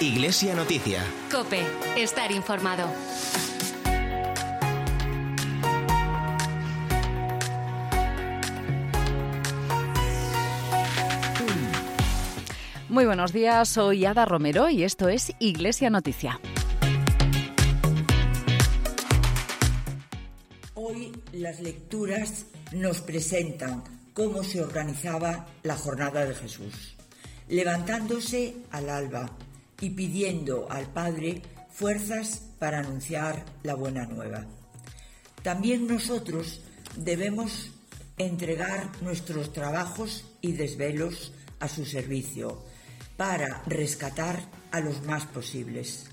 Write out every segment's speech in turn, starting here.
Iglesia Noticia. Cope, estar informado. Muy buenos días, soy Ada Romero y esto es Iglesia Noticia. Hoy las lecturas nos presentan cómo se organizaba la jornada de Jesús, levantándose al alba y pidiendo al Padre fuerzas para anunciar la buena nueva. También nosotros debemos entregar nuestros trabajos y desvelos a su servicio para rescatar a los más posibles.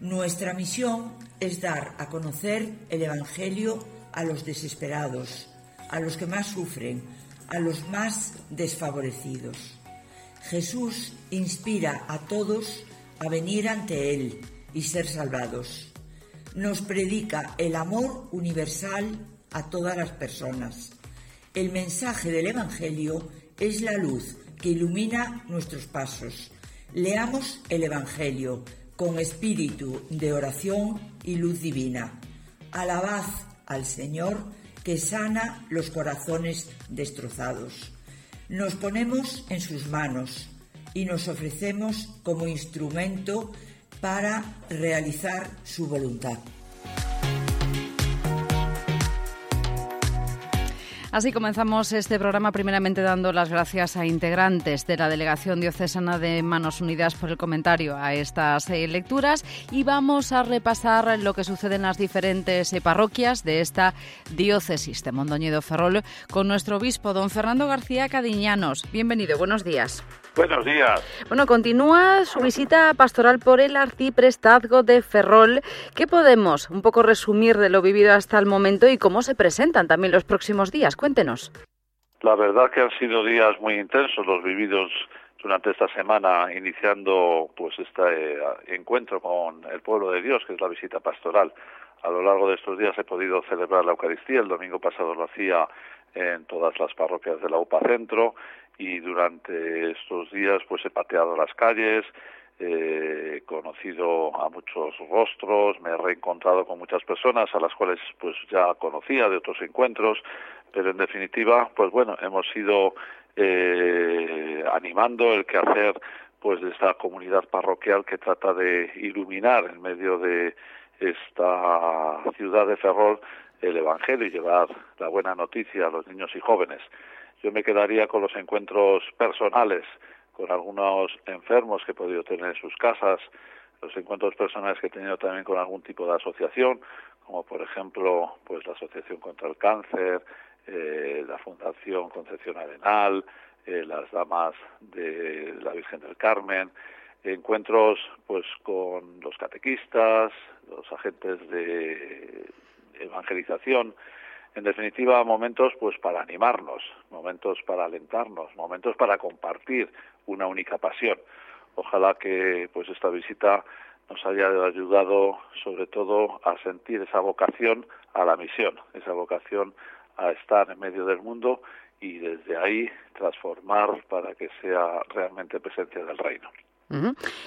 Nuestra misión es dar a conocer el Evangelio a los desesperados, a los que más sufren, a los más desfavorecidos. Jesús inspira a todos a venir ante Él y ser salvados. Nos predica el amor universal a todas las personas. El mensaje del Evangelio es la luz que ilumina nuestros pasos. Leamos el Evangelio con espíritu de oración y luz divina. Alabad al Señor que sana los corazones destrozados. Nos ponemos en sus manos y nos ofrecemos como instrumento para realizar su voluntad. Así comenzamos este programa primeramente dando las gracias a integrantes de la Delegación Diocesana de Manos Unidas por el comentario a estas eh, lecturas y vamos a repasar lo que sucede en las diferentes eh, parroquias de esta diócesis de Mondoñedo Ferrol con nuestro obispo don Fernando García Cadiñanos. Bienvenido, buenos días. Buenos días. Bueno, continúa su visita pastoral por el arciprestazgo de Ferrol. ¿Qué podemos un poco resumir de lo vivido hasta el momento y cómo se presentan también los próximos días? Cuéntenos. La verdad que han sido días muy intensos los vividos durante esta semana, iniciando pues este encuentro con el pueblo de Dios, que es la visita pastoral. A lo largo de estos días he podido celebrar la Eucaristía. El domingo pasado lo hacía en todas las parroquias de la UPA Centro y durante estos días pues he pateado las calles, he conocido a muchos rostros, me he reencontrado con muchas personas a las cuales pues ya conocía de otros encuentros, pero en definitiva pues bueno, hemos ido eh, animando el quehacer pues de esta comunidad parroquial que trata de iluminar en medio de esta ciudad de Ferrol el Evangelio y llevar la buena noticia a los niños y jóvenes. Yo me quedaría con los encuentros personales, con algunos enfermos que he podido tener en sus casas, los encuentros personales que he tenido también con algún tipo de asociación, como por ejemplo pues la Asociación contra el Cáncer, eh, la Fundación Concepción Arenal, eh, las Damas de la Virgen del Carmen, encuentros pues con los catequistas, los agentes de evangelización, en definitiva momentos pues para animarnos, momentos para alentarnos, momentos para compartir una única pasión. Ojalá que pues esta visita nos haya ayudado sobre todo a sentir esa vocación a la misión, esa vocación a estar en medio del mundo y desde ahí transformar para que sea realmente presencia del reino.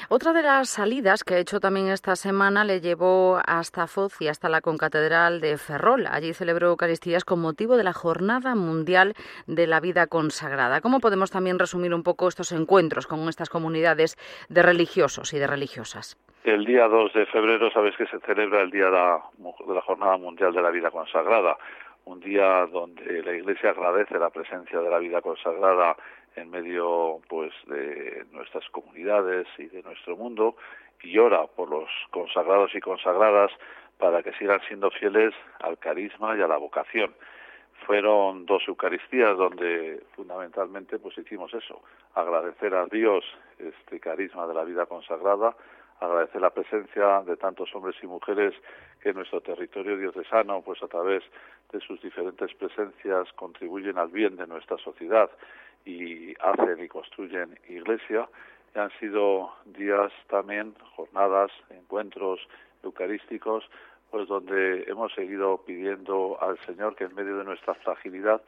Otra de las salidas que ha hecho también esta semana le llevó hasta Foz y hasta la concatedral de Ferrol. Allí celebró Eucaristías con motivo de la Jornada Mundial de la Vida Consagrada. ¿Cómo podemos también resumir un poco estos encuentros con estas comunidades de religiosos y de religiosas? El día 2 de febrero sabes que se celebra el día de la Jornada Mundial de la Vida Consagrada, un día donde la Iglesia agradece la presencia de la vida consagrada en medio pues de nuestras comunidades y de nuestro mundo y ora por los consagrados y consagradas para que sigan siendo fieles al carisma y a la vocación. fueron dos Eucaristías donde fundamentalmente pues hicimos eso, agradecer a Dios este carisma de la vida consagrada, agradecer la presencia de tantos hombres y mujeres que en nuestro territorio diocesano, pues a través de sus diferentes presencias contribuyen al bien de nuestra sociedad y hacen y construyen iglesia. Y han sido días también, jornadas, encuentros eucarísticos, pues donde hemos seguido pidiendo al Señor que en medio de nuestra fragilidad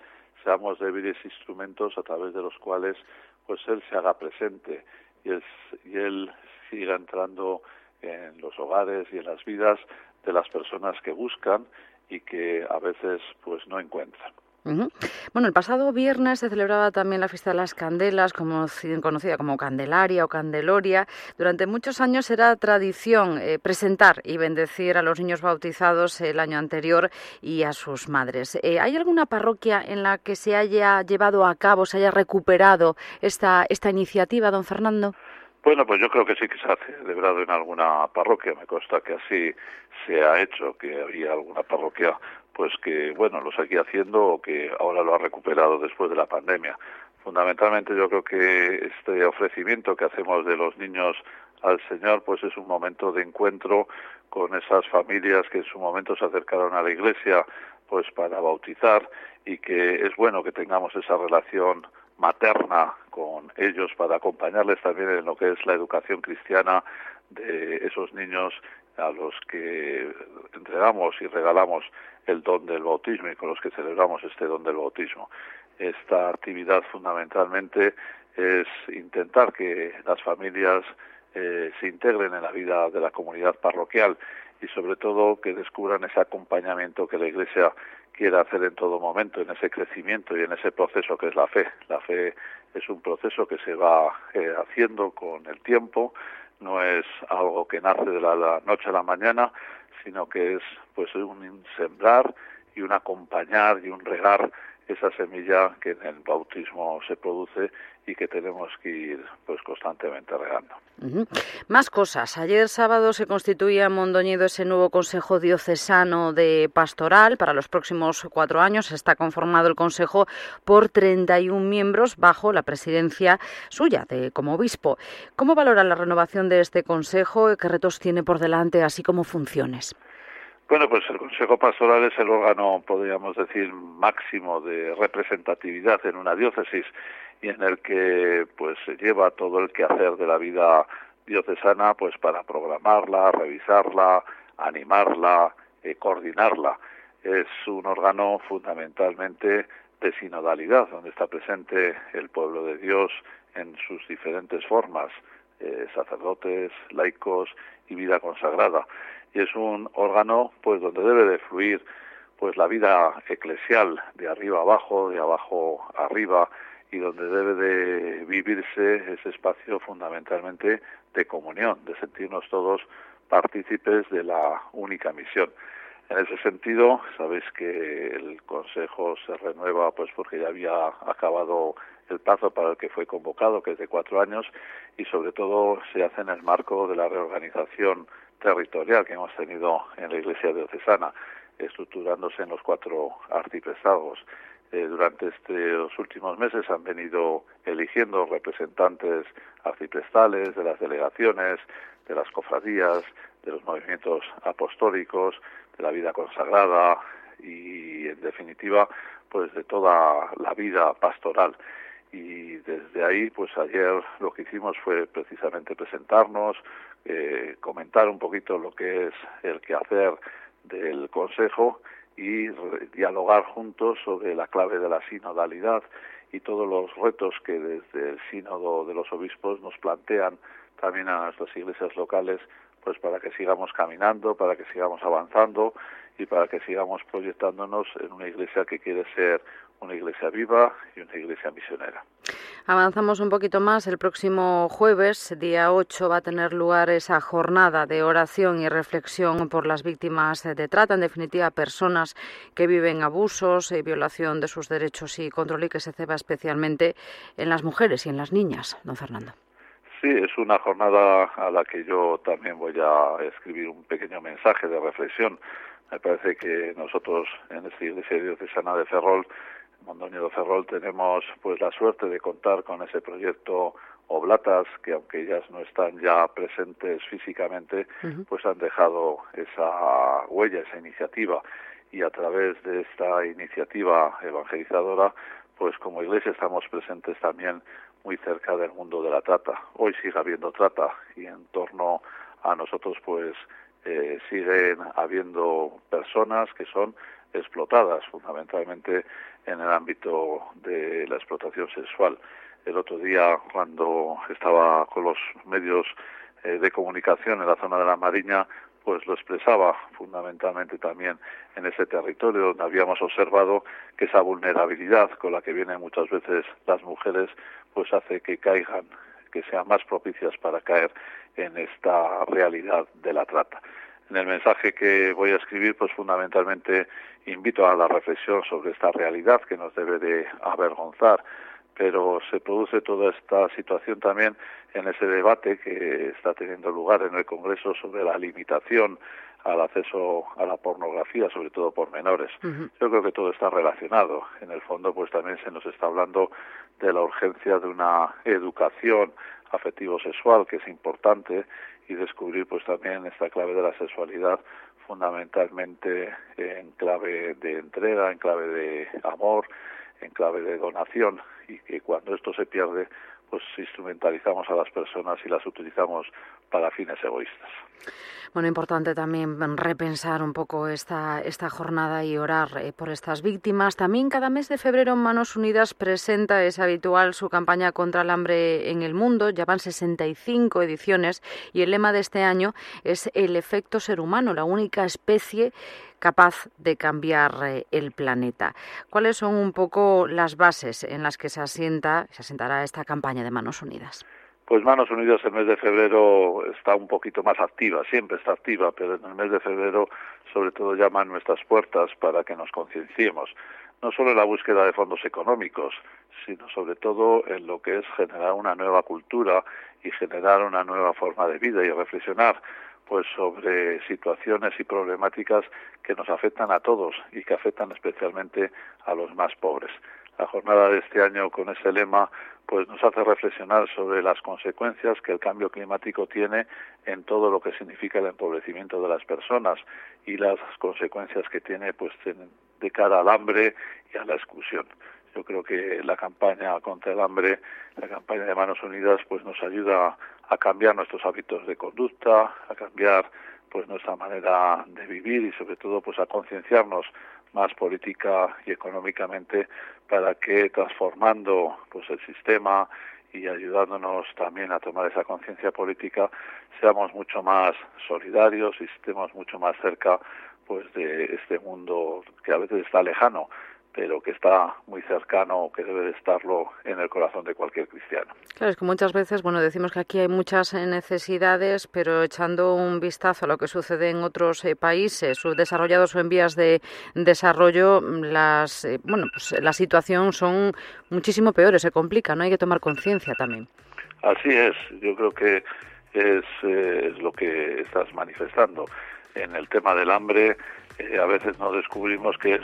seamos débiles instrumentos a través de los cuales pues Él se haga presente y Él, y él siga entrando en los hogares y en las vidas de las personas que buscan y que a veces pues no encuentran. Bueno, el pasado viernes se celebraba también la fiesta de las candelas, como, conocida como Candelaria o Candeloria. Durante muchos años era tradición eh, presentar y bendecir a los niños bautizados el año anterior y a sus madres. Eh, ¿Hay alguna parroquia en la que se haya llevado a cabo, se haya recuperado esta, esta iniciativa, don Fernando? Bueno, pues yo creo que sí que se ha celebrado en alguna parroquia, me consta que así se ha hecho, que había alguna parroquia pues que, bueno, lo seguía haciendo o que ahora lo ha recuperado después de la pandemia. Fundamentalmente yo creo que este ofrecimiento que hacemos de los niños al Señor, pues es un momento de encuentro con esas familias que en su momento se acercaron a la iglesia, pues para bautizar y que es bueno que tengamos esa relación materna con ellos para acompañarles también en lo que es la educación cristiana de esos niños a los que entregamos y regalamos el don del bautismo y con los que celebramos este don del bautismo. Esta actividad fundamentalmente es intentar que las familias eh, se integren en la vida de la comunidad parroquial y sobre todo que descubran ese acompañamiento que la Iglesia quiere hacer en todo momento, en ese crecimiento y en ese proceso que es la fe. La fe es un proceso que se va eh, haciendo con el tiempo, no es algo que nace de la noche a la mañana, sino que es pues un sembrar y un acompañar y un regar esa semilla que en el bautismo se produce y que tenemos que ir pues constantemente regando. Más cosas. Ayer sábado se constituía en Mondoñedo ese nuevo Consejo Diocesano de Pastoral. Para los próximos cuatro años está conformado el Consejo por 31 miembros bajo la presidencia suya de como obispo. ¿Cómo valora la renovación de este Consejo? ¿Qué retos tiene por delante, así como funciones? Bueno, pues el Consejo Pastoral es el órgano, podríamos decir, máximo de representatividad en una diócesis y en el que pues se lleva todo el quehacer de la vida diocesana pues para programarla, revisarla, animarla, eh, coordinarla. Es un órgano fundamentalmente de sinodalidad, donde está presente el pueblo de Dios en sus diferentes formas, eh, sacerdotes, laicos y vida consagrada y es un órgano pues donde debe de fluir pues la vida eclesial de arriba abajo, de abajo arriba y donde debe de vivirse ese espacio fundamentalmente de comunión, de sentirnos todos partícipes de la única misión. En ese sentido, sabéis que el Consejo se renueva pues porque ya había acabado el plazo para el que fue convocado, que es de cuatro años, y sobre todo se hace en el marco de la reorganización territorial que hemos tenido en la Iglesia diocesana, estructurándose en los cuatro arciprestados. Eh, durante estos últimos meses han venido eligiendo representantes arciprestales de las delegaciones, de las cofradías, de los movimientos apostólicos, de la vida consagrada y, en definitiva, pues de toda la vida pastoral y desde ahí pues ayer lo que hicimos fue precisamente presentarnos eh, comentar un poquito lo que es el quehacer del Consejo y dialogar juntos sobre la clave de la sinodalidad y todos los retos que desde el sínodo de los obispos nos plantean también a nuestras iglesias locales pues para que sigamos caminando, para que sigamos avanzando y para que sigamos proyectándonos en una iglesia que quiere ser una iglesia viva y una iglesia misionera. Avanzamos un poquito más. El próximo jueves, día 8, va a tener lugar esa jornada de oración y reflexión por las víctimas de trata, en definitiva, personas que viven abusos y violación de sus derechos y control y que se ceba especialmente en las mujeres y en las niñas, don Fernando. Sí, es una jornada a la que yo también voy a escribir un pequeño mensaje de reflexión Me parece que nosotros en esta iglesia diocesana de Ferrol, Mondoñedo Ferrol, tenemos pues la suerte de contar con ese proyecto Oblatas, que aunque ellas no están ya presentes físicamente, pues han dejado esa huella, esa iniciativa. Y a través de esta iniciativa evangelizadora, pues como iglesia estamos presentes también muy cerca del mundo de la trata. Hoy sigue habiendo trata y en torno a nosotros pues eh, siguen habiendo personas que son explotadas fundamentalmente en el ámbito de la explotación sexual. El otro día cuando estaba con los medios eh, de comunicación en la zona de la Mariña pues lo expresaba fundamentalmente también en ese territorio donde habíamos observado que esa vulnerabilidad con la que vienen muchas veces las mujeres pues hace que caigan, que sean más propicias para caer en esta realidad de la trata. En el mensaje que voy a escribir, pues fundamentalmente invito a la reflexión sobre esta realidad que nos debe de avergonzar, pero se produce toda esta situación también en ese debate que está teniendo lugar en el Congreso sobre la limitación al acceso a la pornografía, sobre todo por menores. Yo creo que todo está relacionado. En el fondo, pues también se nos está hablando de la urgencia de una educación afectivo-sexual que es importante y descubrir pues también esta clave de la sexualidad fundamentalmente en clave de entrega, en clave de amor, en clave de donación y que cuando esto se pierde pues instrumentalizamos a las personas y las utilizamos para fines egoístas. Bueno, importante también repensar un poco esta, esta jornada y orar eh, por estas víctimas. También cada mes de febrero Manos Unidas presenta, es habitual, su campaña contra el hambre en el mundo. Ya van 65 ediciones y el lema de este año es el efecto ser humano, la única especie capaz de cambiar eh, el planeta. ¿Cuáles son un poco las bases en las que se asienta, se asentará esta campaña de Manos Unidas? Pues Manos Unidas el mes de febrero está un poquito más activa, siempre está activa, pero en el mes de febrero sobre todo llama a nuestras puertas para que nos concienciemos, no solo en la búsqueda de fondos económicos, sino sobre todo en lo que es generar una nueva cultura y generar una nueva forma de vida y reflexionar pues sobre situaciones y problemáticas que nos afectan a todos y que afectan especialmente a los más pobres. La jornada de este año con ese lema pues nos hace reflexionar sobre las consecuencias que el cambio climático tiene en todo lo que significa el empobrecimiento de las personas y las consecuencias que tiene pues de cara al hambre y a la exclusión. Yo creo que la campaña contra el hambre, la campaña de Manos Unidas, pues nos ayuda a cambiar nuestros hábitos de conducta, a cambiar pues nuestra manera de vivir y sobre todo pues a concienciarnos más política y económicamente para que transformando pues el sistema y ayudándonos también a tomar esa conciencia política seamos mucho más solidarios y estemos mucho más cerca pues de este mundo que a veces está lejano pero que está muy cercano, que debe de estarlo en el corazón de cualquier cristiano. Claro, es que muchas veces, bueno, decimos que aquí hay muchas eh, necesidades, pero echando un vistazo a lo que sucede en otros eh, países subdesarrollados o en vías de desarrollo, las, eh, bueno, pues la situación son muchísimo peores, se complica, ¿no? Hay que tomar conciencia también. Así es, yo creo que es, es lo que estás manifestando. En el tema del hambre, a veces no descubrimos que es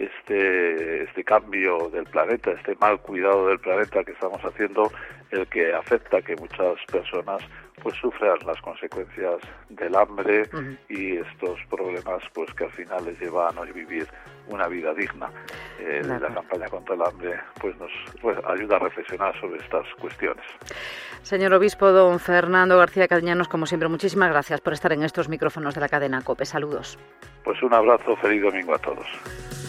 este, este cambio del planeta, este mal cuidado del planeta que estamos haciendo, el que afecta que muchas personas pues sufran las consecuencias del hambre y estos problemas pues que al final les llevan a no vivir una vida digna. Eh, La campaña contra el hambre pues nos pues, ayuda a reflexionar sobre estas cuestiones. Señor obispo don Fernando García Cadeñanos, como siempre, muchísimas gracias por estar en estos micrófonos de la cadena COPE. Saludos. Pues un abrazo, feliz domingo a todos.